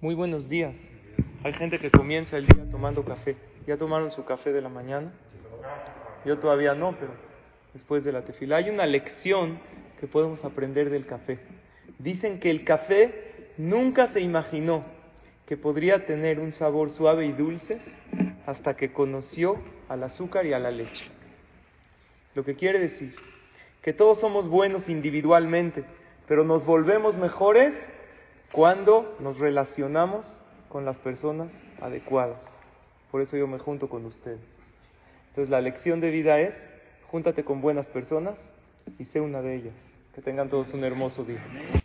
Muy buenos días. Hay gente que comienza el día tomando café. ¿Ya tomaron su café de la mañana? Yo todavía no, pero después de la tefila. Hay una lección que podemos aprender del café. Dicen que el café nunca se imaginó que podría tener un sabor suave y dulce hasta que conoció al azúcar y a la leche. Lo que quiere decir que todos somos buenos individualmente, pero nos volvemos mejores cuando nos relacionamos con las personas adecuadas. Por eso yo me junto con ustedes. Entonces la lección de vida es, júntate con buenas personas y sé una de ellas. Que tengan todos un hermoso día.